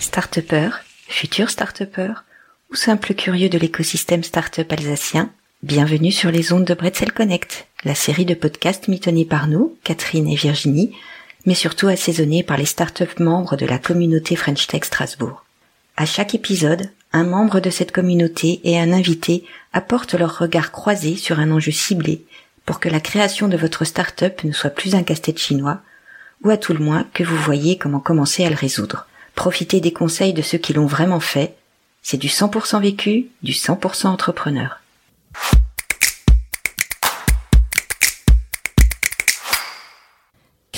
Start-upper, futur start-upper ou simple curieux de l'écosystème start-up alsacien, bienvenue sur les ondes de Bretzel Connect, la série de podcasts mitonnés par nous, Catherine et Virginie, mais surtout assaisonnés par les start-up membres de la communauté French Tech Strasbourg. À chaque épisode, un membre de cette communauté et un invité apportent leur regard croisé sur un enjeu ciblé pour que la création de votre start-up ne soit plus un casse-tête chinois, ou à tout le moins que vous voyez comment commencer à le résoudre. Profitez des conseils de ceux qui l'ont vraiment fait. C'est du 100% vécu, du 100% entrepreneur.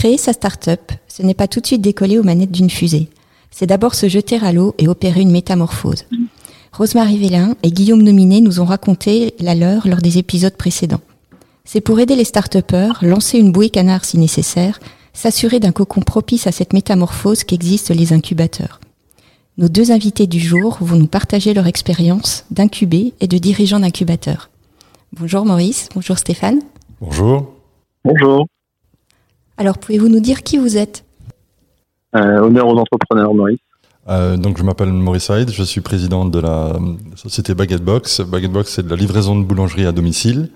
Créer sa start-up, ce n'est pas tout de suite décoller aux manettes d'une fusée. C'est d'abord se jeter à l'eau et opérer une métamorphose. Rosemary Vélin et Guillaume Nominé nous ont raconté la leur lors des épisodes précédents. C'est pour aider les start-upers, lancer une bouée canard si nécessaire, s'assurer d'un cocon propice à cette métamorphose qu'existent les incubateurs. Nos deux invités du jour vont nous partager leur expérience d'incubé et de dirigeant d'incubateur. Bonjour Maurice, bonjour Stéphane. Bonjour. Bonjour. Alors pouvez-vous nous dire qui vous êtes? Euh, Honneur aux entrepreneurs, Maurice. Euh, donc je m'appelle Maurice Hyde, je suis président de la société Baguette Box. Baguette Box, c'est de la livraison de boulangerie à domicile.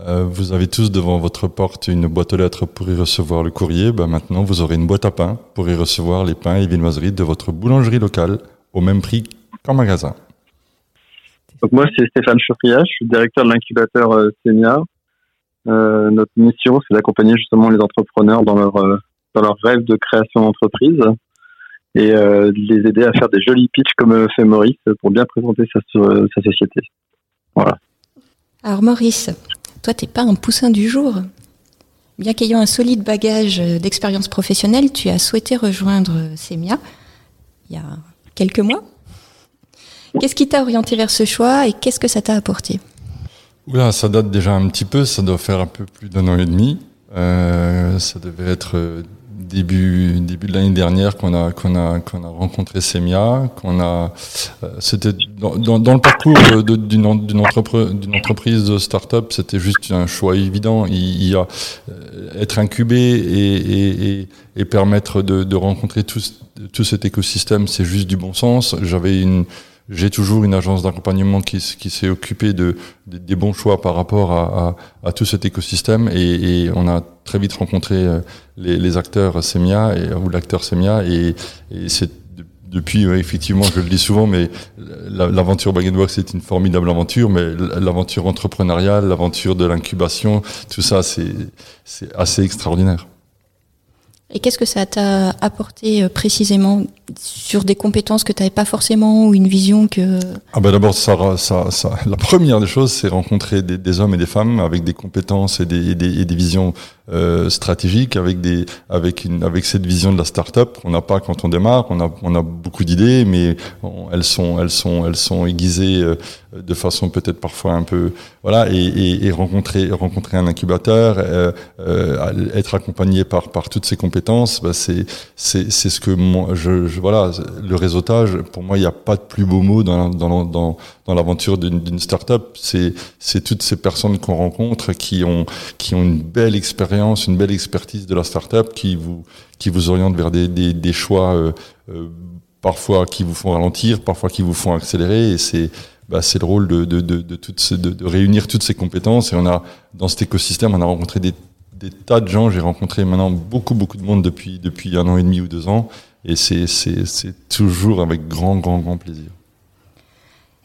Euh, vous avez tous devant votre porte une boîte aux lettres pour y recevoir le courrier. Ben maintenant, vous aurez une boîte à pain pour y recevoir les pains et viennoiseries de votre boulangerie locale au même prix qu'en magasin. Donc moi, c'est Stéphane Chaufriat, je suis directeur de l'incubateur euh, Euh, notre mission, c'est d'accompagner justement les entrepreneurs dans leur euh, dans leur rêve de création d'entreprise et euh, les aider à faire des jolis pitchs comme fait Maurice pour bien présenter sa, sa société. Voilà. Alors Maurice, toi, t'es pas un poussin du jour. Bien qu'ayant un solide bagage d'expérience professionnelle, tu as souhaité rejoindre Semia il y a quelques mois. Qu'est-ce qui t'a orienté vers ce choix et qu'est-ce que ça t'a apporté? Oula, ça date déjà un petit peu, ça doit faire un peu plus d'un an et demi. Euh, ça devait être début début de l'année dernière qu'on a qu'on a qu'on a rencontré Semia, qu'on a euh, c'était dans, dans, dans, le parcours d'une entreprise d'une entreprise de start-up, c'était juste un choix évident. Il, y a euh, être incubé et, et, et permettre de, de rencontrer tout, tout cet écosystème, c'est juste du bon sens. J'avais une j'ai toujours une agence d'accompagnement qui, s'est occupée de, des bons choix par rapport à, tout cet écosystème et, on a très vite rencontré euh, les, acteurs Semia ou l'acteur Semia et, et c'est depuis, effectivement, je le dis souvent, mais l'aventure Bag Box est une formidable aventure, mais l'aventure entrepreneuriale, l'aventure de l'incubation, tout ça, c'est assez extraordinaire. Et qu'est-ce que ça t'a apporté euh, précisément sur des compétences que tu n'avais pas forcément ou une vision que... Ah ben d'abord, ça, ça, ça, la première des choses, c'est rencontrer des, hommes et des femmes avec des compétences et des, et des, et des visions euh, stratégiques, avec, des, avec, une, avec cette vision de la start-up qu'on n'a pas quand on démarre. On a, on a beaucoup d'idées, mais elles, sont, elles, sont, elles sont aiguisées euh, de façon peut-être parfois un peu... Voilà, et, et, et rencontrer, rencontrer un incubateur, euh, euh être accompagné par, par toutes ces compétences, bah c'est ce que moi, je, je voilà, le réseautage, pour moi, il n'y a pas de plus beau mot dans, dans, l'aventure d'une start-up. C'est, toutes ces personnes qu'on rencontre qui ont, qui ont une belle expérience, une belle expertise de la start-up qui vous, qui vous orientent vers des, des, choix, euh, euh, parfois qui vous font ralentir, parfois qui vous font accélérer. Et c'est, bah, le rôle de, de, de, de réunir toutes ces compétences. Et on a, dans cet écosystème, on a rencontré des, des tas de gens. J'ai rencontré maintenant beaucoup, beaucoup de monde depuis, depuis un an et demi ou deux ans. Et c'est toujours avec grand, grand, grand plaisir.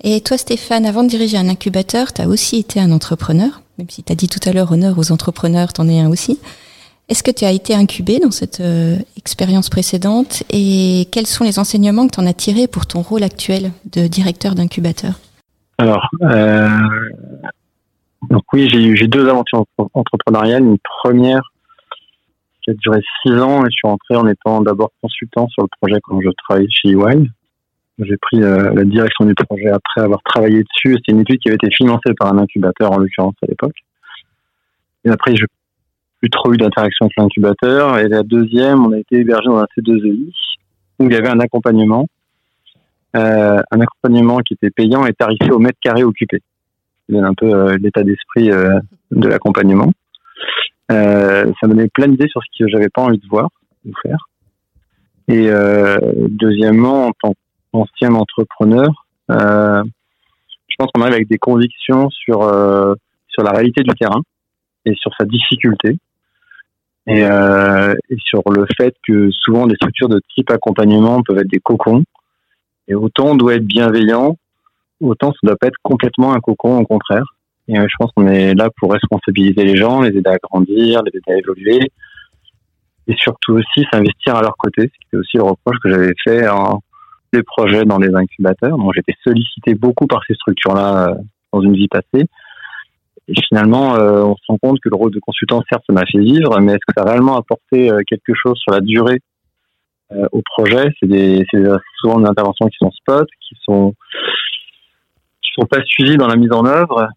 Et toi, Stéphane, avant de diriger un incubateur, tu as aussi été un entrepreneur, même si tu as dit tout à l'heure honneur aux entrepreneurs, tu en es un aussi. Est-ce que tu as été incubé dans cette euh, expérience précédente? Et quels sont les enseignements que tu en as tirés pour ton rôle actuel de directeur d'incubateur? Alors, euh, donc oui, j'ai eu deux aventures entrepreneuriales. Une première qui a duré six ans et je suis rentré en étant d'abord consultant sur le projet quand je travaillais chez EY. J'ai pris euh, la direction du projet après avoir travaillé dessus. C'était une étude qui avait été financée par un incubateur en l'occurrence à l'époque. Et après, j'ai plus trop eu d'interaction avec l'incubateur. Et la deuxième, on a été hébergé dans un C2EI où il y avait un accompagnement un accompagnement qui était payant et tarifé au mètre carré occupé. Donne un peu l'état d'esprit de l'accompagnement. Ça me donnait plein d'idées sur ce que j'avais pas envie de voir ou faire. Et deuxièmement, en tant qu'ancien entrepreneur, je pense qu'on arrive avec des convictions sur sur la réalité du terrain et sur sa difficulté. Et, euh, et, sur le fait que souvent les structures de type accompagnement peuvent être des cocons. Et autant on doit être bienveillant autant ça doit pas être complètement un cocon au contraire et euh, je pense qu'on est là pour responsabiliser les gens les aider à grandir les aider à évoluer. Et surtout aussi s'investir à leur côté ce qui était aussi le reproche que j'avais fait en des projets dans les incubateurs. Donc j'étais sollicité beaucoup par ces structures là euh, dans une vie passée. Et finalement, euh, on se rend compte que le rôle de consultant, certes, ça m'a fait vivre, mais est-ce que ça a réellement apporté quelque chose sur la durée au projet? C'est des, souvent des interventions qui sont spot, qui sont qui sont pas suivies dans la mise en œuvre.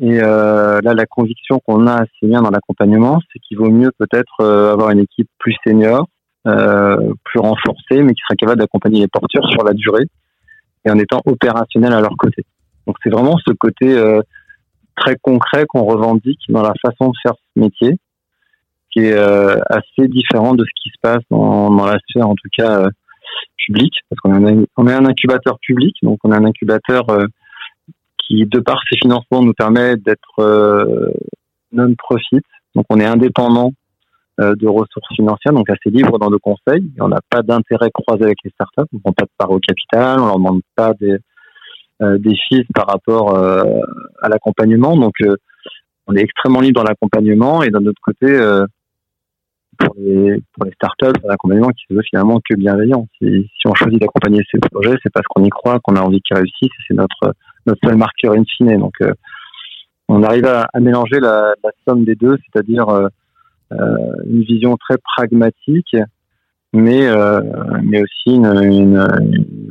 Et là, la conviction qu'on a assez bien dans l'accompagnement, c'est qu'il vaut mieux peut-être avoir une équipe plus senior, plus renforcée, mais qui sera capable d'accompagner les porteurs sur la durée et en étant opérationnel à leur côté. Donc c'est vraiment ce côté très concret qu'on revendique dans la façon de faire ce métier, qui est euh, assez différent de ce qui se passe dans, dans la sphère, en tout cas euh, publique, parce qu'on est, un, incubateur public, donc on est un incubateur euh, qui, de par ses financements, nous permet d'être non-profit, donc on est indépendant de ressources financières, donc assez libre dans nos conseils. On n'a pas d'intérêt croisé avec les startups, on ne prend pas de part au capital, on leur demande pas des, euh, des fils par rapport euh, à l'accompagnement. Donc, euh, on est extrêmement libre dans l'accompagnement et d'un autre côté, pour les, pour les startups, un accompagnement qui se veut finalement que bienveillant. Si, si on choisit d'accompagner ces projets, c'est parce qu'on y croit, qu'on a envie qu'ils réussissent, c'est notre notre seul marqueur in fine. Donc, on arrive à, mélanger la, somme des deux, c'est-à-dire euh, une vision très pragmatique, mais mais aussi une, une,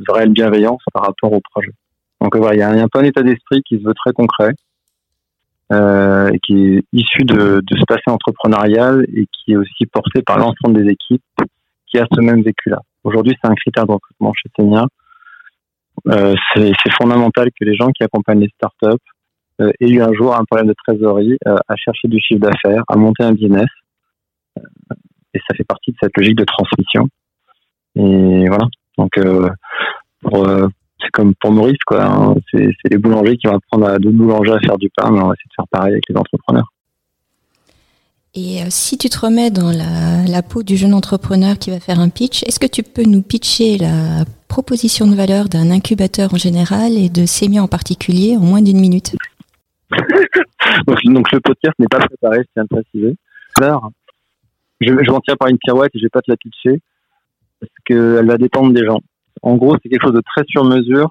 vraie bienveillance par rapport au projet. Donc voilà, il y a un, peu un état d'esprit qui se veut très concret, euh, qui est issu de, ce passé entrepreneurial et qui est aussi porté par l'ensemble des équipes qui a ce même vécu-là. Aujourd'hui, c'est un critère de recrutement chez Senia. Euh, c'est fondamental que les gens qui accompagnent les startups euh, aient eu un jour un problème de trésorerie, euh, à chercher du chiffre d'affaires, à monter un business. Et ça fait partie de cette logique de transmission. Et voilà. Donc, c'est comme pour Maurice, quoi. Hein. C'est, les boulangers qui vont apprendre à d'autres boulangers à faire du pain, mais on va essayer de faire pareil avec les entrepreneurs. Et si tu te remets dans la, peau du jeune entrepreneur qui va faire un pitch, est-ce que tu peux nous pitcher la proposition de valeur d'un incubateur en général et de Semia en particulier en moins d'une minute donc, le podcast n'est pas préparé, tiens à le préciser. Alors, je, je vais en tirer par une pirouette et je vais pas te la pitcher parce qu'elle va dépendre des gens. En gros, c'est quelque chose de très sur mesure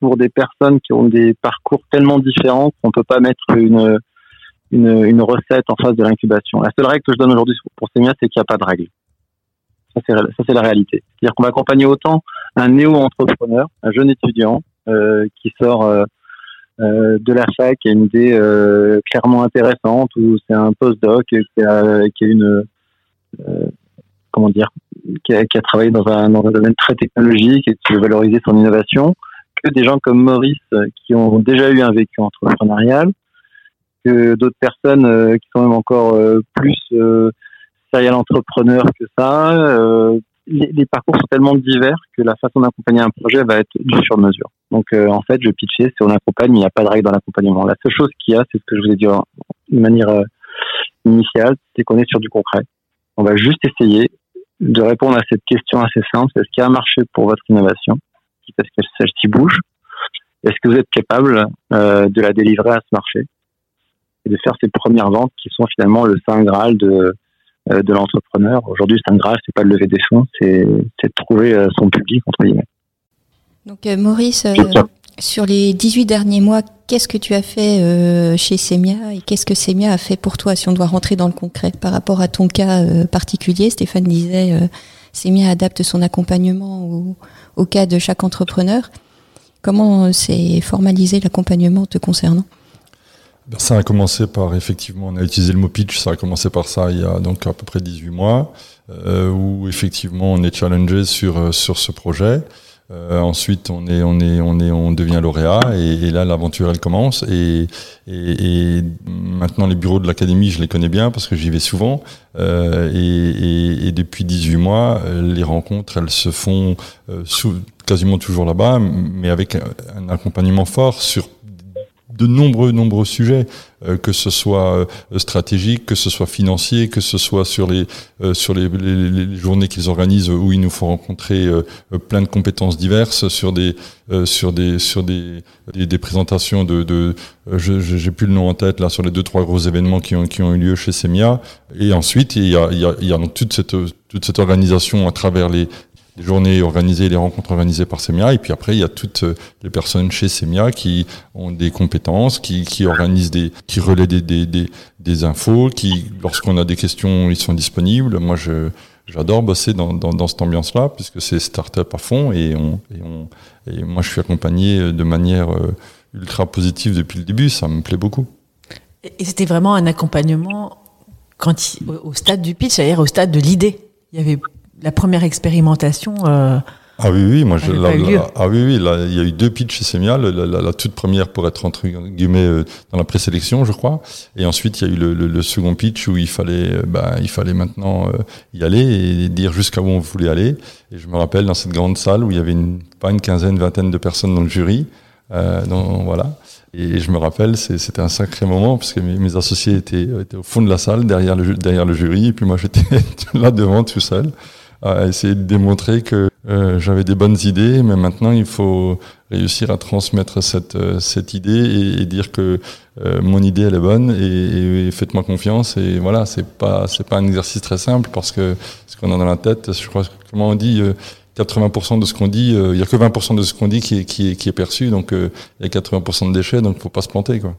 pour des personnes qui ont des parcours tellement différents qu'on peut pas mettre une, une, recette en face de l'incubation. La seule règle que je donne aujourd'hui pour Semia, c'est qu'il n'y a pas de règle. C'est, ça, c'est la réalité. C'est-à-dire qu'on va accompagner autant un néo-entrepreneur, un jeune étudiant euh, qui sort euh, euh, de la fac et une idée euh, clairement intéressante, ou c'est un postdoc qui a, qui a une euh, comment dire, qui a, qui a travaillé dans un, dans un, domaine très technologique et qui veut valoriser son innovation, que des gens comme Maurice euh, qui ont déjà eu un vécu entrepreneurial, que d'autres personnes euh, qui sont même encore euh, plus euh, serial entrepreneurs que ça. Euh, les, parcours sont tellement divers que la façon d'accompagner un projet va être du sur mesure. Donc en fait, je pitchais, c'est on accompagne, il n'y a pas de règle dans l'accompagnement. La seule chose qu'il y a, c'est ce que je vous ai dit de manière initiale, c'est qu'on est sur du concret. On va juste essayer de répondre à cette question assez simple. Est-ce qu'il y a un marché pour votre innovation? Est-ce que celle-ci bouge? Est-ce que vous êtes capable euh, de la délivrer à ce marché? Et de faire ces premières ventes qui sont finalement le saint graal de euh, de l'entrepreneur. Aujourd'hui, le saint graal, c'est pas de lever des fonds, c'est de trouver euh, son public entre guillemets. Donc Maurice, sur les 18 derniers mois, qu'est-ce que tu as fait euh, chez Semia et qu'est-ce que Semia a fait pour toi si on doit rentrer dans le concret par rapport à ton cas euh, particulier? Stéphane disait euh, Semia adapte son accompagnement au, au, cas de chaque entrepreneur. Comment s'est formalisé l'accompagnement te concernant? Ça a commencé par, effectivement, on a utilisé le mot pitch, ça a commencé par ça il y a donc à peu près 18 mois, euh, où effectivement on est challengé sur, sur ce projet. Euh, ensuite, on est, on est, on est, on devient lauréat et, là, l'aventure elle commence. Et, et, maintenant, les bureaux de l'académie, je les connais bien parce que j'y vais souvent. Euh, et, depuis 18 mois, les rencontres, elles se font sous, quasiment toujours là-bas, mais avec un accompagnement fort sur de nombreux, nombreux sujets, euh, que ce soit euh, stratégique, que ce soit financier, que ce soit sur les euh, sur les, les, journées qu'ils organisent où ils nous font rencontrer plein de compétences diverses sur des sur des sur des des, présentations de, de je j'ai plus le nom en tête là sur les deux trois gros événements qui ont qui ont eu lieu chez Semia. Et ensuite il y a il y a, il y a toute cette toute cette organisation à travers les les journées organisées, les rencontres organisées par Semia. Et puis après, il y a toutes euh, les personnes chez Semia qui ont des compétences, qui, qui organisent des, qui relaient des, des, des, des infos, qui, lorsqu'on a des questions, ils sont disponibles. Moi, je, j'adore bosser dans, dans, dans cette ambiance-là, puisque c'est start-up à fond et, on, et, on, et moi, je suis accompagné de manière euh, ultra positive depuis le début. Ça me plaît beaucoup. Et c'était vraiment un accompagnement quand au stade du pitch, c'est-à-dire au stade de l'idée. Il y avait la première expérimentation. Euh, ah oui, oui, moi, je, ah oui, oui, là, il y a eu deux pitchs chez Semia, la, la, toute première pour être entre guillemets euh, dans la présélection, je crois, et ensuite il y a eu le, le, second pitch où il fallait, euh, bah, il fallait maintenant y aller et dire jusqu'à où on voulait aller. Et je me rappelle dans cette grande salle où il y avait une, pas une quinzaine, vingtaine de personnes dans le jury, euh, donc, voilà. Et je me rappelle, c'était un sacré moment parce que mes, mes associés étaient, étaient, au fond de la salle, derrière le, derrière le jury, et puis moi j'étais là devant tout seul à essayer de démontrer que euh, j'avais des bonnes idées, mais maintenant il faut réussir à transmettre cette, euh, cette idée et, dire que euh, mon idée elle est bonne et, faites-moi confiance. Et voilà, c'est pas c'est pas un exercice très simple parce que ce qu'on a dans la tête, je crois comment on dit. 80% de ce qu'on dit, il y a que 20% de ce qu'on dit qui est, qui est, qui est perçu, donc il y a 80% de déchets, donc faut pas se planter, quoi.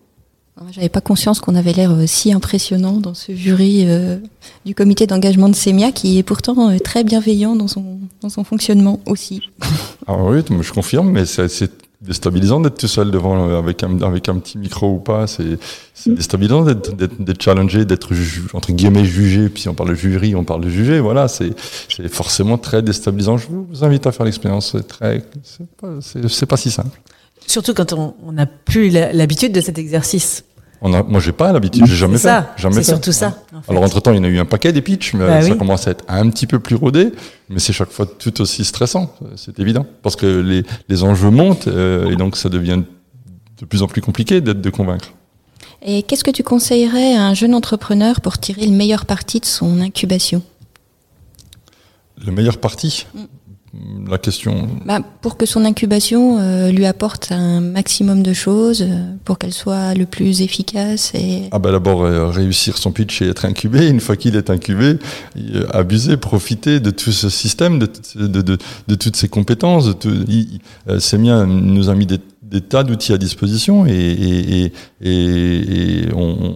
J'avais pas conscience qu'on avait l'air euh, si impressionnant dans ce jury euh, du comité d'engagement de SEMIA, qui est pourtant euh, très bienveillant dans son, dans son fonctionnement aussi. Ah oui, je confirme, mais c'est déstabilisant d'être tout seul devant avec un, avec un petit micro ou pas. C'est déstabilisant d'être challengé, d'être entre guillemets jugé. Puis si on parle de jury, on parle de jugé. Voilà, c'est forcément très déstabilisant. Je vous invite à faire l'expérience. C'est très, c'est pas, pas si simple. Surtout quand on n'a plus l'habitude de cet exercice. On a, moi, j'ai pas l'habitude, j'ai jamais fait. Jamais c'est surtout ça. Alors, entre temps, il y en a eu un paquet des pitchs, mais bah ça commence à être un petit peu plus rodé, mais c'est chaque fois tout aussi stressant, c'est évident, parce que les, les enjeux montent euh, et donc ça devient de plus en plus compliqué d'être de convaincre. Et qu'est-ce que tu conseillerais à un jeune entrepreneur pour tirer le meilleur parti de son incubation? Le meilleur parti? Mm la question bah, Pour que son incubation euh, lui apporte un maximum de choses, euh, pour qu'elle soit le plus efficace. Et... Ah bah D'abord, euh, réussir son pitch et être incubé. Une fois qu'il est incubé, abuser, profiter de tout ce système, de, de, de, de toutes ces compétences. Tout, Semia nous a mis des des tas d'outils à disposition et, et, et, et on,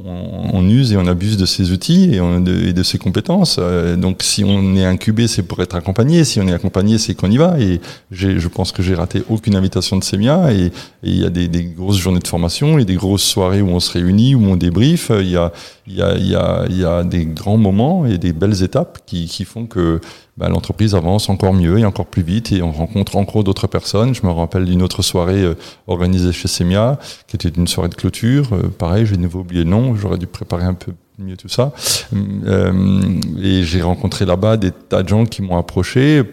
on, use et on abuse de ces outils et, on, de, de ces compétences. Euh, donc si on est incubé, c'est pour être accompagné. Si on est accompagné, c'est qu'on y va. Et je pense que j'ai raté aucune invitation de Semia. Et il y a des, des, grosses journées de formation et des grosses soirées où on se réunit, où on débrief. Il y a, il y a, il y a, il y a des grands moments et des belles étapes qui, qui font que bah, l'entreprise avance encore mieux et encore plus vite et on rencontre encore d'autres personnes. Je me rappelle d'une autre soirée euh, organisée chez Semia, qui était une soirée de clôture. Euh, pareil, j'ai de nouveau oublié le nom, j'aurais dû préparer un peu mieux tout ça. Euh, et j'ai rencontré là-bas des tas de gens qui m'ont approché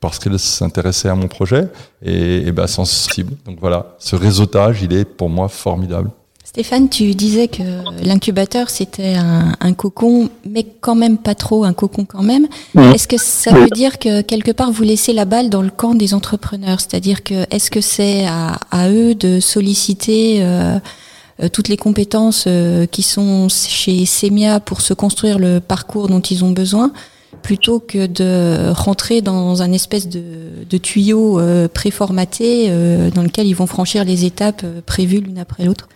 parce qu'elles s'intéressaient à mon projet et, et bah, sensible. Donc voilà, ce réseautage, il est pour moi formidable. Stéphane, tu disais que l'incubateur c'était un, cocon, mais quand même pas trop un cocon quand même. Est-ce que ça veut dire que quelque part vous laissez la balle dans le camp des entrepreneurs? C'est-à-dire que est-ce que c'est à, eux de solliciter euh, euh, toutes les compétences euh, qui sont chez Semia pour se construire le parcours dont ils ont besoin plutôt que de rentrer dans un espèce de, de tuyau préformaté dans lequel ils vont franchir les étapes prévues l'une après l'autre?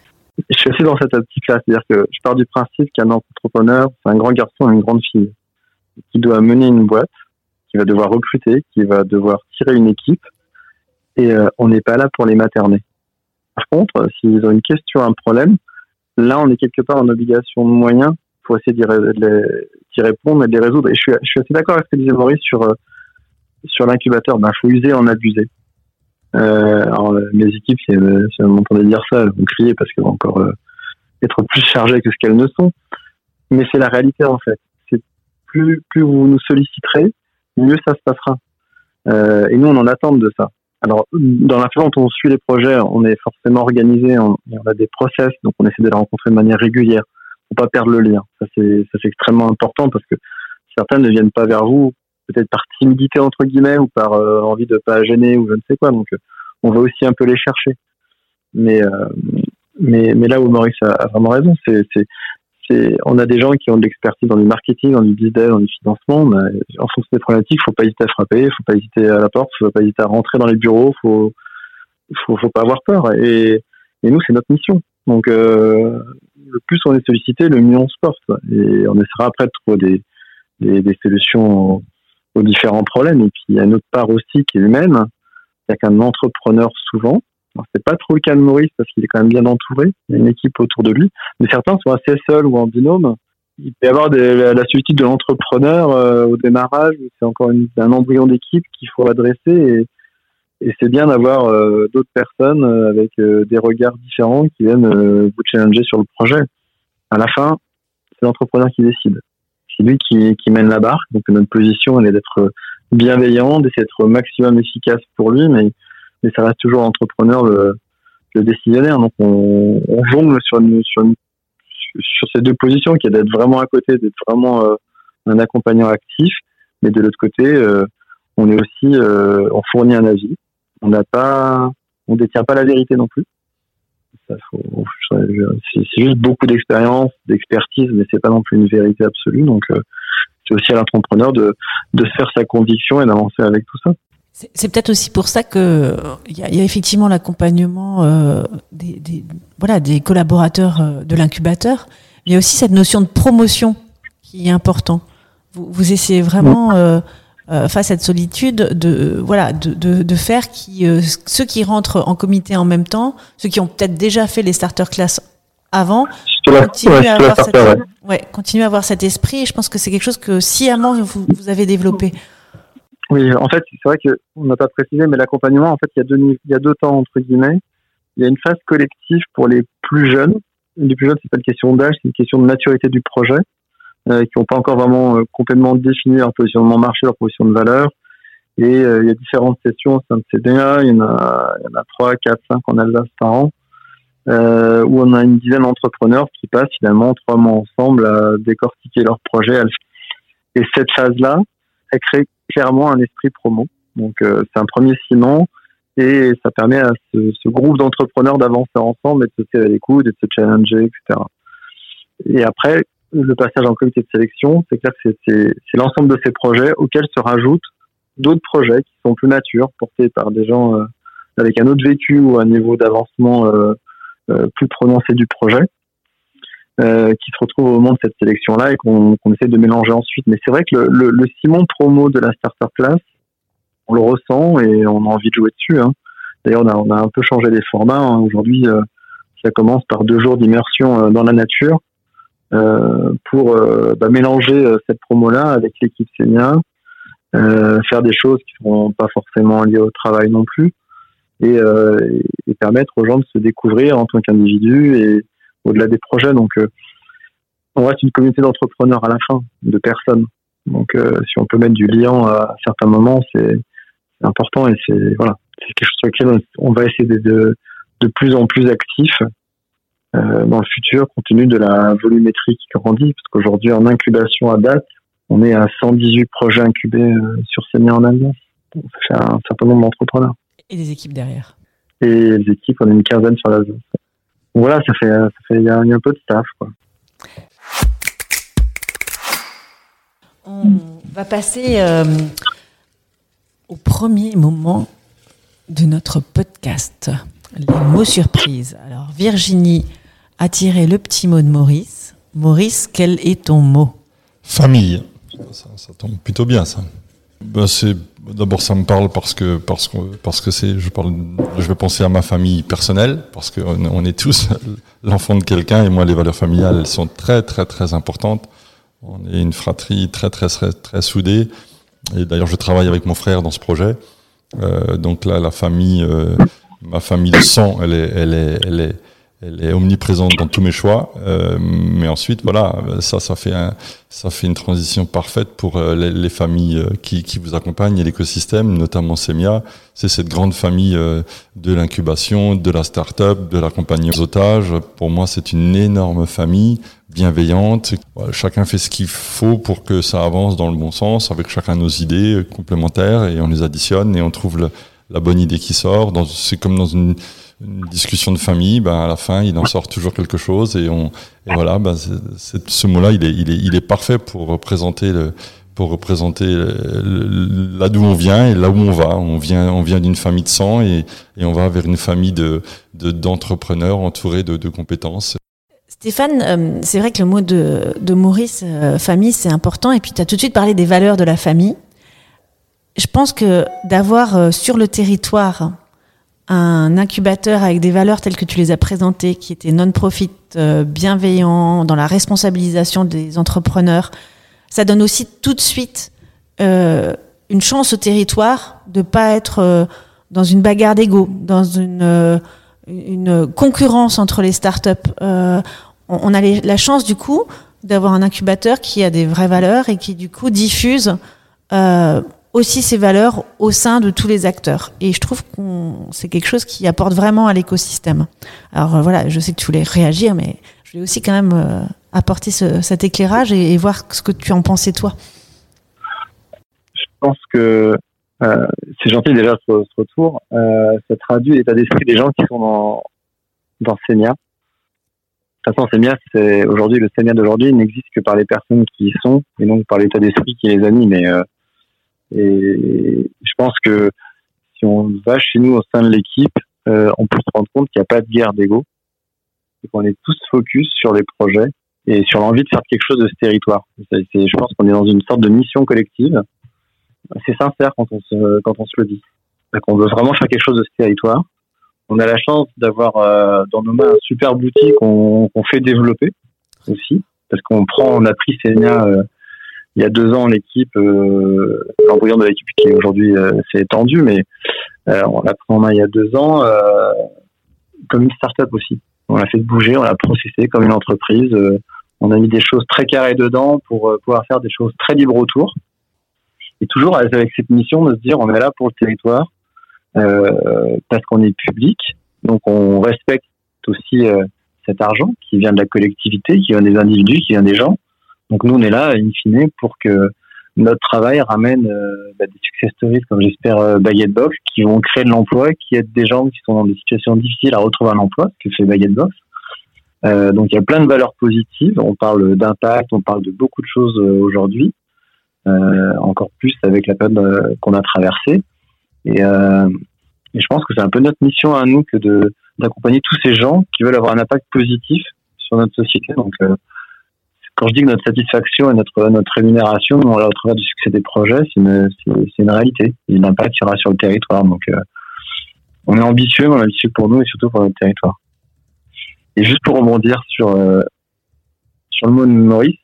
Je suis aussi dans cette optique-là, c'est-à-dire que je pars du principe qu'un entrepreneur, c'est un grand garçon et une grande fille qui doit mener une boîte, qui va devoir recruter, qui va devoir tirer une équipe, et euh, on n'est pas là pour les materner. Par contre, euh, s'ils ont une question, un problème, là, on est quelque part en obligation de moyens pour essayer d'y répondre et de les résoudre. Et je suis, assez d'accord avec ce que disait Maurice sur, euh, sur l'incubateur. Ben, faut user, en abuser. Euh, alors, mes équipes, si elles si elles m'entendaient dire ça, elles vont crier parce qu'elles vont encore euh, être plus chargées que ce qu'elles ne sont. Mais c'est la réalité en fait. C'est plus plus vous nous solliciterez, mieux ça se passera. Euh, et nous, on en attend de ça. Alors, dans la façon dont on suit les projets, on est forcément organisé, on, on a des process, donc on essaie de les rencontrer de manière régulière pour pas perdre le lien. Ça c'est extrêmement important parce que certains ne viennent pas vers vous peut-être par timidité entre guillemets ou par euh, envie de pas gêner ou je ne sais quoi. Donc, euh, on va aussi un peu les chercher. Mais euh, mais là où Maurice a, vraiment raison, c'est on a des gens qui ont de l'expertise dans du marketing, dans du business, dans du financement. En fonction des problématiques, faut pas hésiter à frapper, faut pas hésiter à la porte, faut pas hésiter à rentrer dans les bureaux, faut faut, faut pas avoir peur. Et, et nous, c'est notre mission. Donc, le plus on est sollicité, le mieux on se porte. Et on essaiera après de trouver des, des solutions aux, différents problèmes. Et puis, il y a une autre part aussi qui est humaine. C'est qu'un entrepreneur, souvent, c'est pas trop le cas de Maurice parce qu'il est quand même bien entouré. Il y a une équipe autour de lui. Mais certains sont assez seuls ou en binôme. Il peut y avoir des- la, solitude de l'entrepreneur euh, au démarrage. C'est encore une- un embryon d'équipe qu'il faut adresser. Et, et c'est bien d'avoir euh, d'autres personnes euh, avec euh, des regards différents qui viennent euh, vous challenger sur le projet. À la fin, c'est l'entrepreneur qui décide. C'est lui qui, mène la barque. Donc notre position, elle est d'être bienveillant, d'essayer d'être maximum efficace pour lui, mais, mais ça reste toujours l'entrepreneur le, le décisionnaire. Donc on, on jongle sur, une, sur, une- sur ces deux positions, qui est d'être vraiment à côté, d'être vraiment euh, un accompagnant actif, mais de l'autre côté, euh, on est aussi, euh, on fournit un avis. On n'a pas, on détient pas la vérité non plus. C'est juste beaucoup d'expérience, d'expertise, mais c'est pas non plus une vérité absolue. Donc euh, c'est aussi à l'entrepreneur de, de se faire sa conviction et d'avancer avec tout ça. C'est peut-être aussi pour ça que euh, il y, a- il y a effectivement l'accompagnement euh, des, des- voilà des collaborateurs euh, de l'incubateur, mais il y a aussi cette notion de promotion qui est important. Vous, vous essayez vraiment euh, euh, face à cette solitude de voilà de, de, de faire qui euh, ceux qui rentrent en comité en même temps, ceux qui ont peut-être déjà fait les starter class avant, continuer ouais, à avoir cette, starter, ouais. ouais, continuer à avoir cet esprit. Et je pense que c'est quelque chose que sciemment vous, vous avez développé. Oui, en fait, c'est vrai qu'on n'a pas précisé, mais l'accompagnement, en fait, il y a deux, il y a deux temps, entre guillemets. Il y a une phase collective pour les plus jeunes. Les plus jeunes, c'est pas une question d'âge, c'est une question de maturité du projet, qui n'ont pas encore vraiment euh, complètement défini leur positionnement marché, leur position de valeur. Et euh, il y a différentes sessions au sein de CDA. Il y en a, il y en a trois, quatre, cinq en Alsace par an, euh, où on a une dizaine d'entrepreneurs qui passent finalement trois mois ensemble à décortiquer leur projet. Et cette phase-là, elle crée clairement un esprit promo. Donc euh, c'est un premier ciment et ça permet à ce, ce groupe d'entrepreneurs d'avancer ensemble et de se serrer les coudes et de se challenger, etc. Et après, le passage en comité de sélection, c'est clair que c'est- l'ensemble de ces projets auxquels se rajoutent d'autres projets qui sont plus matures, portés par des gens euh, avec un autre vécu ou un niveau d'avancement euh, euh, plus prononcé du projet, euh, qui se retrouvent au moment de cette sélection-là et qu'on qu'on essaie de mélanger ensuite. Mais c'est vrai que le, le, le ciment promo de la starter class, on le ressent et on a envie de jouer dessus. Hein. D'ailleurs, on a, on a un peu changé les formats. hein. Aujourd'hui, euh, ça commence par deux jours d'immersion euh, dans la nature pour euh, bah, mélanger euh, cette promo-là avec l'équipe senior, euh, faire des choses qui ne seront pas forcément liées au travail non plus et, euh, et permettre aux gens de se découvrir en tant qu'individu et au-delà des projets. Donc, euh, on reste une communauté d'entrepreneurs à la fin, de personnes. Donc, euh, si on peut mettre du lien à certains moments, c'est important et c'est voilà, c'est quelque chose sur lequel on va essayer de, de, de plus en plus actif euh, dans le futur, compte tenu de la volumétrie qui grandit. Parce qu'aujourd'hui, en incubation à date, on est à 118 projets incubés euh, sur Senior en. Donc, ça fait un certain nombre d'entrepreneurs. Et des équipes derrière. Et les équipes, on a une quinzaine sur l'Alsace. Donc Voilà, ça fait, ça fait, il y a un peu de staff, quoi. On va passer euh, au premier moment de notre podcast, les mots surprises. Alors Virginie a tiré le petit mot de Maurice. Maurice, quel est ton mot? Famille. Ça, tombe plutôt bien, ça. Ben, c'est d'abord ça me parle parce que parce que parce que c'est je parle je vais penser à ma famille personnelle parce que on, est tous l'enfant de quelqu'un et moi les valeurs familiales sont très très très importantes. On est une fratrie très très très très soudée et d'ailleurs je travaille avec mon frère dans ce projet donc là, la famille, ma famille de sang, elle est, elle est, elle est omniprésente dans tous mes choix. Euh, mais ensuite, voilà, ça, ça fait un, ça fait une transition parfaite pour euh, les, les, familles euh, qui, qui vous accompagnent et l'écosystème, notamment Semia. C'est cette grande famille de l'incubation, de la start-up, de l'accompagnement aux otages. Pour moi, c'est une énorme famille bienveillante. chacun fait ce qu'il faut pour que ça avance dans le bon sens, avec chacun nos idées complémentaires et on les additionne et on trouve le, la bonne idée qui sort. C'est comme dans une une discussion de famille, ben à la fin, il en sort toujours quelque chose et on et voilà, ben ce mot-là, il est, il est, il est parfait pour représenter le, pour représenter là d'où on vient et là où on va. On vient, on vient d'une famille de sang et, et on va vers une famille de d'entrepreneurs entourés de, de compétences. Stéphane, euh, c'est vrai que le mot de, de Maurice, euh, famille, c'est important. Et puis, tu as tout de suite parlé des valeurs de la famille. Je pense que d'avoir euh, sur le territoire un incubateur avec des valeurs telles que tu les as présentées, qui étaient non-profit, euh, bienveillant, dans la responsabilisation des entrepreneurs, ça donne aussi tout de suite euh, une chance au territoire de pas être euh, dans une bagarre d'ego, dans une, une concurrence entre les startups. on, on a la chance du coup d'avoir un incubateur qui a des vraies valeurs et qui du coup diffuse aussi ces valeurs au sein de tous les acteurs. Et je trouve que c'est quelque chose qui apporte vraiment à l'écosystème. Alors euh, voilà, je sais que tu voulais réagir, mais je voulais aussi quand même euh, apporter cet éclairage et, voir ce que tu en pensais toi. Je pense que euh, c'est gentil déjà ce, retour. ça traduit l'état d'esprit des gens qui sont dans, dans Senia. De toute façon, Senia, c'est aujourd'hui le Senia d'aujourd'hui n'existe que par les personnes qui y sont et donc par l'état d'esprit qui les anime. Et je pense que si on va chez nous au sein de l'équipe, euh, on peut se rendre compte qu'il n'y a pas de guerre d'ego, qu'on est tous focus sur les projets et sur l'envie de faire quelque chose de ce territoire. je pense qu'on est dans une sorte de mission collective. C'est sincère quand on se, quand on se le dit. On veut vraiment faire quelque chose de ce territoire. On a la chance d'avoir euh, dans nos mains un super outil qu'on fait développer aussi, parce qu'on prend, on a pris Senia euh, il y a deux ans, l'équipe, euh, l'embryon de l'équipe qui aujourd'hui euh, s'est étendu, mais euh, on l'a pris en main il y a deux ans euh, comme une start-up aussi. On l'a fait bouger, on l'a processé comme une entreprise. On a mis des choses très carrées dedans pour pouvoir faire des choses très libres autour. Et toujours avec cette mission de se dire, on est là pour le territoire parce qu'on est public, donc on respecte aussi cet argent qui vient de la collectivité, qui vient des individus, qui vient des gens. Donc nous, on est là, in fine, pour que notre travail ramène euh, bah, des success stories, comme j'espère euh, Baguette Box, qui vont créer de l'emploi, qui aident des gens qui sont dans des situations difficiles à retrouver un emploi, ce que fait Baguette Box. Euh, donc il y a plein de valeurs positives. On parle d'impact, on parle de beaucoup de choses euh, aujourd'hui, euh, encore plus avec la période qu'on a traversée. Et, et, je pense que c'est un peu notre mission à nous que d'accompagner tous ces gens qui veulent avoir un impact positif sur notre société. Donc quand je dis que notre satisfaction et notre, notre rémunération, on au travers du succès des projets, c'est une, c'est, une réalité. Il y a l'impact qu'il y aura sur le territoire. Donc, euh, on est ambitieux, mais on est ambitieux pour nous et surtout pour notre territoire. Et juste pour rebondir sur, euh, sur le mot de Maurice,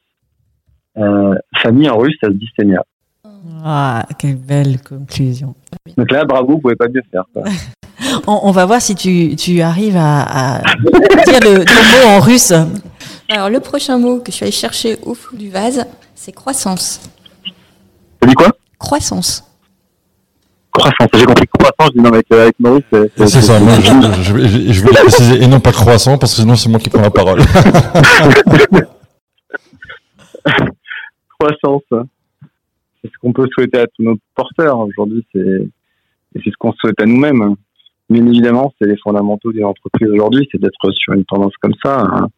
euh, famille en russe, ça se dit Senia. Ah, quelle belle conclusion. Donc là, bravo, vous pouvez pas mieux faire. on, on, va voir si tu, tu arrives à, à dire le, le mot en russe. Alors, le prochain mot que je suis allée chercher au fond du vase, c'est croissance. Tu dis quoi? Croissance. Croissance, j'ai compris croissance, je dis non, avec, avec Maurice. C'est ça, moi, je, je, vais, je vais préciser, et non pas croissant, parce que sinon c'est moi qui prends la parole. croissance, c'est ce qu'on peut souhaiter à tous nos porteurs. Aujourd'hui, c'est c'est ce qu'on souhaite à nous-mêmes. Bien évidemment, c'est les fondamentaux d'une entreprise aujourd'hui, c'est d'être sur une tendance comme ça. Hein.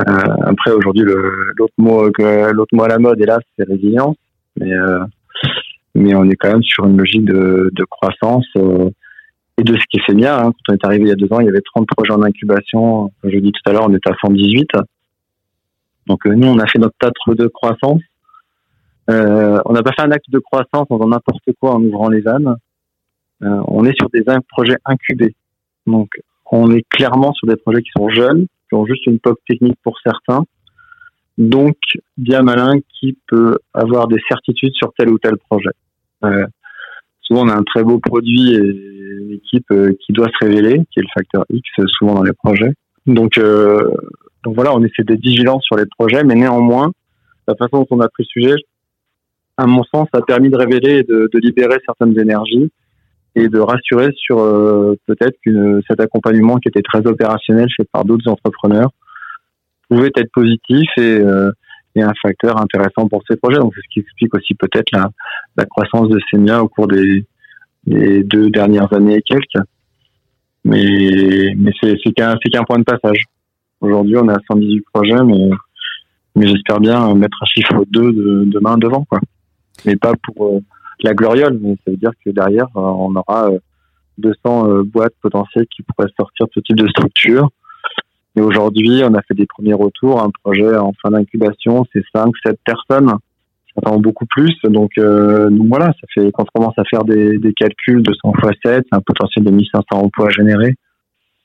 Euh, après, aujourd'hui, l'autre mot, l'autre mot à la mode, hélas, c'est résilience. Mais, euh, mais on est quand même sur une logique de, de croissance euh, et de ce qui est fait bien. Hein. Quand on est arrivé il y a deux ans, il y avait 30 projets en incubation. Je dis tout à l'heure, on était à 118. Donc nous, on a fait notre tâtre de croissance. Euh, on n'a pas fait un acte de croissance en n'importe quoi en ouvrant les vannes. Euh, on est sur des projets incubés. Donc on est clairement sur des projets qui sont jeunes, qui ont juste une POC technique pour certains. Donc, bien malin qui peut avoir des certitudes sur tel ou tel projet. Euh, souvent on a un très beau produit et une équipe qui doit se révéler, qui est le facteur X souvent dans les projets. Donc, donc voilà, on essaie d'être vigilant sur les projets, mais néanmoins, la façon dont on a pris le sujet, à mon sens, a permis de révéler et de libérer certaines énergies et de rassurer sur euh, peut-être que cet accompagnement qui était très opérationnel fait par d'autres entrepreneurs pouvait être positif et, euh, et, un facteur intéressant pour ces projets. Donc c'est ce qui explique aussi peut-être la, croissance de Semia au cours des, deux dernières années et quelques. Mais, c'est qu'un point de passage. Aujourd'hui, on est à 118 projets, mais, j'espère bien mettre un chiffre 2 de, demain devant, quoi. Mais pas pour euh, la gloriole, mais ça veut dire que derrière, euh, on aura 200 euh, boîtes potentielles qui pourraient sortir de ce type de structure. Et aujourd'hui, on a fait des premiers retours. Un projet en fin d'incubation, c'est 5, 7 personnes. J'attends beaucoup plus. Donc, euh, voilà, ça fait, quand on commence à faire des, calculs de 100 fois 7, c'est un potentiel de 1500 emplois générés.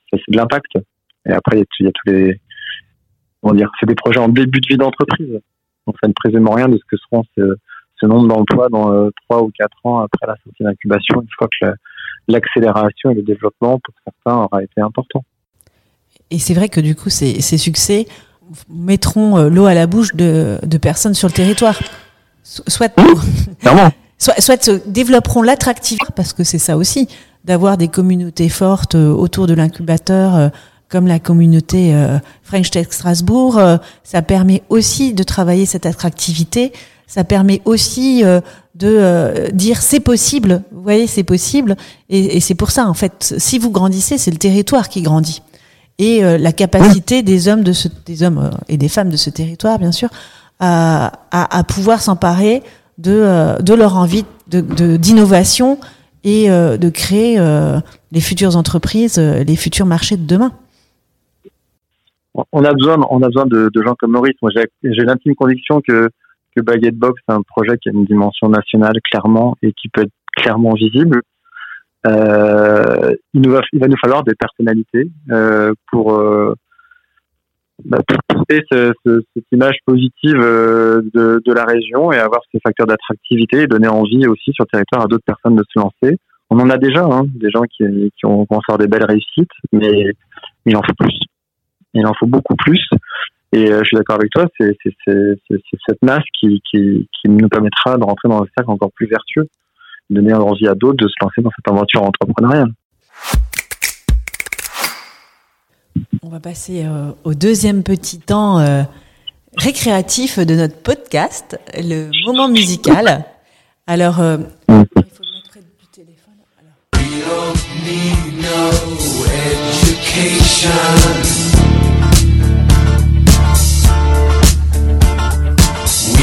Ça, c'est de l'impact. Et après, il y, a tous les, comment dire, c'est des projets en début de vie d'entreprise. Donc, ça ne présume rien de ce que seront ces, ce nombre d'emplois dans euh, trois ou quatre ans après la sortie d'incubation, une fois que l'accélération et le développement pour certains aura été important. Et c'est vrai que du coup, ces, ces succès mettront euh, l'eau à la bouche de, de, personnes sur le territoire. Soit, soit, soit développeront l'attractivité, parce que c'est ça aussi, d'avoir des communautés fortes euh, autour de l'incubateur, comme la communauté French Tech Strasbourg. Ça permet aussi de travailler cette attractivité ça permet aussi euh, de euh, dire c'est possible. Vous voyez, c'est possible. Et, et c'est pour ça, en fait, si vous grandissez, c'est le territoire qui grandit. Et euh, la capacité des hommes, de ce, des hommes et des femmes de ce territoire, bien sûr, à, à, à pouvoir s'emparer de, de leur envie de d'innovation et de créer les futures entreprises, les futurs marchés de demain. On a besoin, on a besoin de, de gens comme Maurice. Moi, j'ai l'intime conviction que que Baguette Box c'est un projet qui a une dimension nationale clairement et qui peut être clairement visible. Euh, il, va, nous falloir des personnalités euh, pour, euh, bah, porter ce, ce, cette image positive euh, de, la région et avoir ces facteurs d'attractivité et donner envie aussi sur le territoire à d'autres personnes de se lancer. On en a déjà, hein, des gens qui, qui ont commencé à des belles réussites, mais il en faut plus. Il en faut beaucoup plus. Et euh, je suis d'accord avec toi, c'est cette masse qui, qui, qui, nous permettra de rentrer dans un cercle encore plus vertueux, de donner envie à d'autres de se lancer dans cette aventure entrepreneuriale. On va passer euh, au deuxième petit temps euh, récréatif de notre podcast, le moment musical. Alors, euh, il faut mettre près du téléphone. Alors. We don't need no education.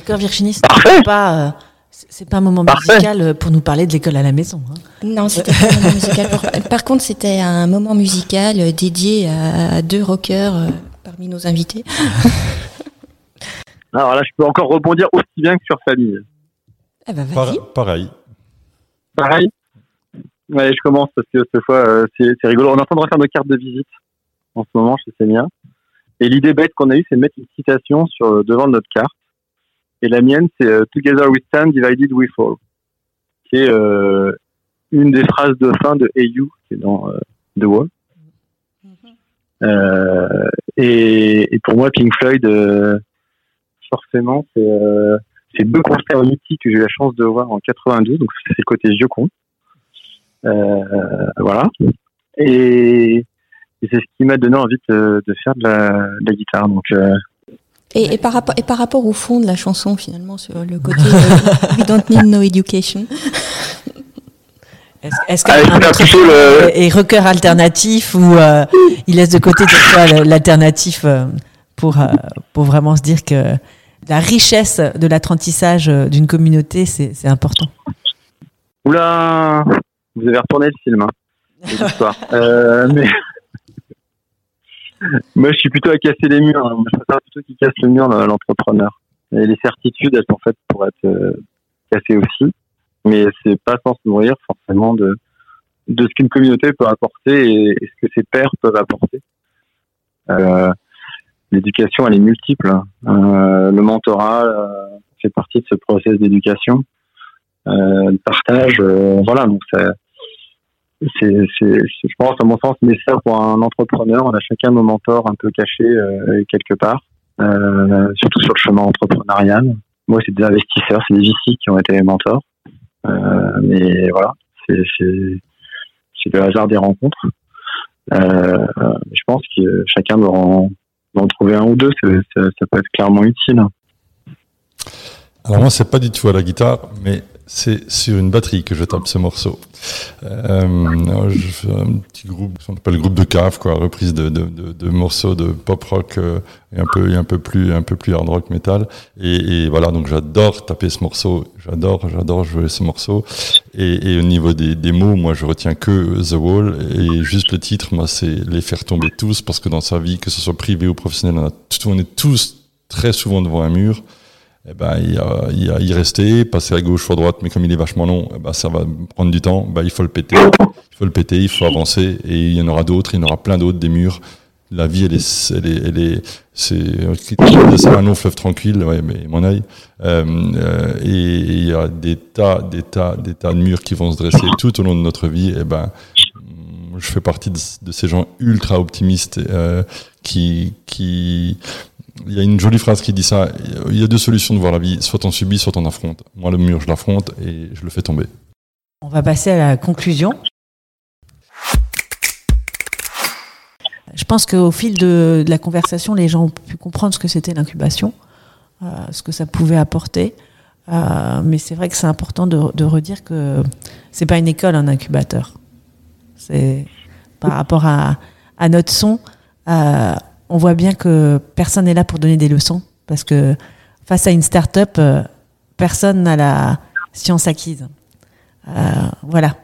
D'accord, Virginie, c'est pas, euh, c'est pas un moment musical euh, pour nous parler de l'école à la maison. Hein. Non, c'était pas un moment musical. Par contre, c'était un moment musical euh, dédié à deux rockers parmi nos invités. Alors là, je peux encore rebondir aussi bien que sur famille. Ah bah, pareil. Pareil? Ouais, je commence parce que cette fois, c'est rigolo. On est en train de refaire nos cartes de visite en ce moment chez Semia. Et l'idée bête qu'on a eue, c'est de mettre une citation sur devant de notre carte et la mienne, c'est euh, Together we stand, divided we fall, qui est euh, une des phrases de fin de Hey You, qui est dans euh, The Wall. Mm-hmm. et, et, pour moi, Pink Floyd, forcément, c'est deux concerts mythiques que j'ai eu la chance de voir en 92, donc c'est le côté vieux con. voilà. Et, et c'est ce qui m'a donné envie de, de faire de la, de la guitare. Donc, et, et, par rapport, et par rapport au fond de la chanson, finalement, sur le côté euh, We don't need no education. Est-ce qu'un ah, est rocker alternatif ou euh, il laisse de côté l'alternatif euh, pour, pour vraiment se dire que la richesse de l'apprentissage d'une communauté, c'est important? Oula, vous avez retourné le film, hein, euh, mais moi, je suis plutôt à casser les murs. Hein. Je préfère plutôt qu'il casse le mur l'entrepreneur. Et les certitudes, elles sont faites pour être euh, cassées aussi, mais c'est pas sans se nourrir forcément de de ce qu'une communauté peut apporter et, ce que ses pairs peuvent apporter. Euh, l'éducation, elle est multiple. Hein. Euh, le mentorat fait partie de ce process d'éducation. Le partage, voilà. Donc c'est, c'est, je pense à mon sens nécessaire pour un entrepreneur. On a chacun nos mentors un peu cachés quelque part, surtout sur le chemin entrepreneurial. Moi, c'est des investisseurs, c'est des VC qui ont été mes mentors. mais voilà, c'est, c'est le hasard des rencontres. Euh, je pense que chacun doit en, trouver un ou deux, ça, peut être clairement utile. Alors moi, c'est pas du tout à la guitare, mais c'est sur une batterie que je tape ce morceau. Euh, je fais un petit groupe, on appelle le groupe de cave, quoi, reprise de, morceaux de pop rock euh, et un peu, un peu plus, un peu plus hard rock metal. Et, et voilà, donc j'adore taper ce morceau, j'adore, j'adore jouer ce morceau. Et, et au niveau des, des, mots, moi, je retiens que The Wall et juste le titre, moi, c'est les faire tomber tous, parce que dans sa vie, que ce soit privé ou professionnel, on, a, on est tous très souvent devant un mur eh ben, il, a, il a y rester, passer à gauche ou à droite, mais comme il est vachement long, eh ben, ça va prendre du temps. Ben, il faut le péter, il faut le péter, il faut avancer, et il y en aura d'autres, il y en aura plein d'autres, des murs. La vie, elle est, elle est, elle est c'est un long fleuve tranquille, ouais, mais mon œil. Euh, euh, et il y a des tas, des tas, des tas de murs qui vont se dresser tout au long de notre vie. Et ben, je fais partie de, de ces gens ultra optimistes euh, qui, qui, il y a une jolie phrase qui dit ça. Il y a deux solutions de voir la vie. Soit on subit, soit on affronte. Moi, le mur, je l'affronte et je le fais tomber. On va passer à la conclusion. Je pense qu'au fil de, la conversation, les gens ont pu comprendre ce que c'était l'incubation, euh, ce que ça pouvait apporter. Euh, mais c'est vrai que c'est important de, redire que c'est pas une école, un incubateur. C'est par rapport à, notre son. Euh, on voit bien que personne n'est là pour donner des leçons parce que face à une start-up, euh, personne n'a la science acquise. Euh, voilà,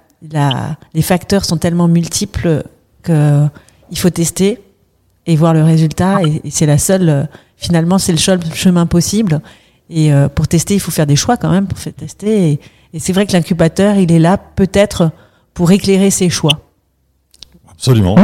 les facteurs sont tellement multiples que il faut tester et voir le résultat et, c'est la seule. Euh, finalement, c'est le seul chemin possible. Et pour tester, il faut faire des choix quand même pour faire tester. Et, et c'est vrai que l'incubateur, il est là peut-être pour éclairer ses choix. Absolument.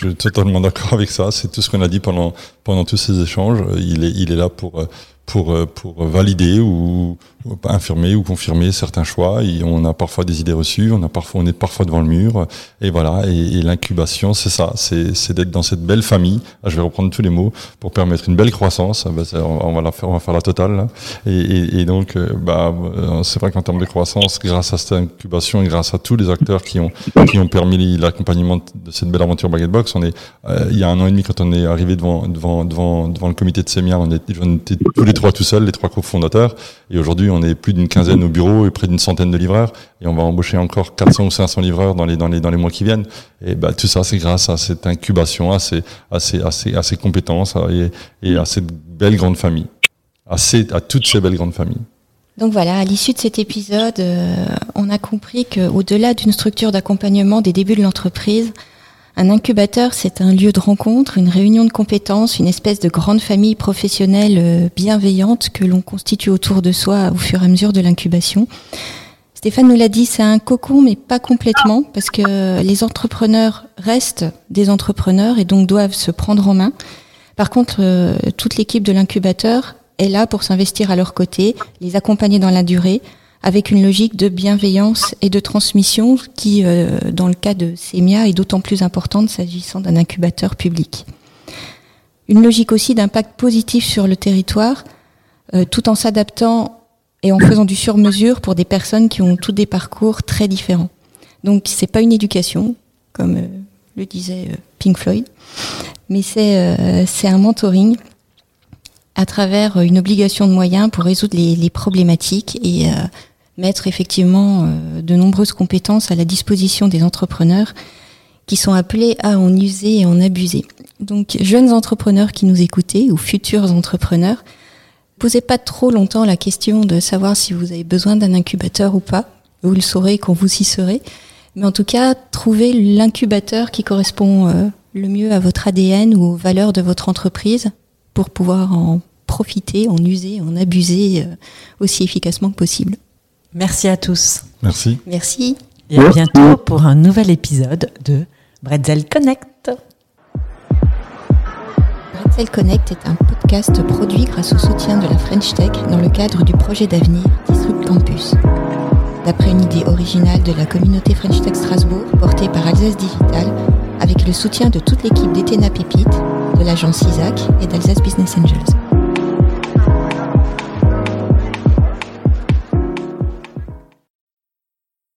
Je suis totalement d'accord avec ça. C'est tout ce qu'on a dit pendant pendant tous ces échanges. Il est il est là pour pour pour valider ou, infirmer ou confirmer certains choix. On a parfois des idées reçues, on a parfois on est parfois devant le mur. Et voilà. Et, l'incubation, c'est ça. C'est d'être dans cette belle famille. Ah, je vais reprendre tous les mots pour permettre une belle croissance. Ah, bah, on va la faire, on va faire la totale. Et, et, donc, euh, bah, euh, c'est vrai qu'en termes de croissance, grâce à cette incubation et grâce à tous les acteurs qui ont qui ont permis l'accompagnement de cette belle aventure Baguette Box, on est euh, il y a un an et demi quand on est arrivé devant devant devant devant le comité de Semia, on était, on était tous les trois tout seuls, les trois cofondateurs. Et aujourd'hui, on est plus d'une quinzaine au bureau et près d'une centaine de livreurs. Et on va embaucher encore 400 ou 500 livreurs dans les, dans les, dans les mois qui viennent. Et bah, tout ça, c'est grâce à cette incubation, à ces, à ces, à ces, à ces compétences et, à cette belle grande famille. À, ces, à toutes ces belles grandes familles. Donc voilà, à l'issue de cet épisode, euh, on a compris qu'au-delà d'une structure d'accompagnement des débuts de l'entreprise, un incubateur, c'est un lieu de rencontre, une réunion de compétences, une espèce de grande famille professionnelle euh, bienveillante que l'on constitue autour de soi au fur et à mesure de l'incubation. Stéphane nous l'a dit, c'est un cocon, mais pas complètement, parce que les entrepreneurs restent des entrepreneurs et donc doivent se prendre en main. Par contre, euh, toute l'équipe de l'incubateur est là pour s'investir à leur côté, les accompagner dans la durée, avec une logique de bienveillance et de transmission qui, euh, dans le cas de SEMIA, est d'autant plus importante s'agissant d'un incubateur public. Une logique aussi d'impact positif sur le territoire, euh, tout en s'adaptant et en faisant du sur-mesure pour des personnes qui ont tous des parcours très différents. Donc c'est pas une éducation, comme euh, le disait Pink Floyd, mais c'est c'est un mentoring à travers une obligation de moyens pour résoudre les, les problématiques et mettre effectivement euh, de nombreuses compétences à la disposition des entrepreneurs qui sont appelés à en user et en abuser. Donc, jeunes entrepreneurs qui nous écoutez ou futurs entrepreneurs, posez pas trop longtemps la question de savoir si vous avez besoin d'un incubateur ou pas. Vous le saurez quand vous y serez. Mais en tout cas, trouvez l'incubateur qui correspond euh, le mieux à votre ADN ou aux valeurs de votre entreprise pour pouvoir en profiter, en user, en abuser euh, aussi efficacement que possible. Merci à tous. Merci. Merci. Et à bientôt pour un nouvel épisode de Bretzel Connect. Bretzel Connect est un podcast produit grâce au soutien de la French Tech dans le cadre du projet d'avenir Disrupt Campus. D'après une idée originale de la communauté French Tech Strasbourg portée par Alsace Digital, avec le soutien de toute l'équipe d'Etena Pépite, de l'agence ISAC et d'Alsace Business Angels.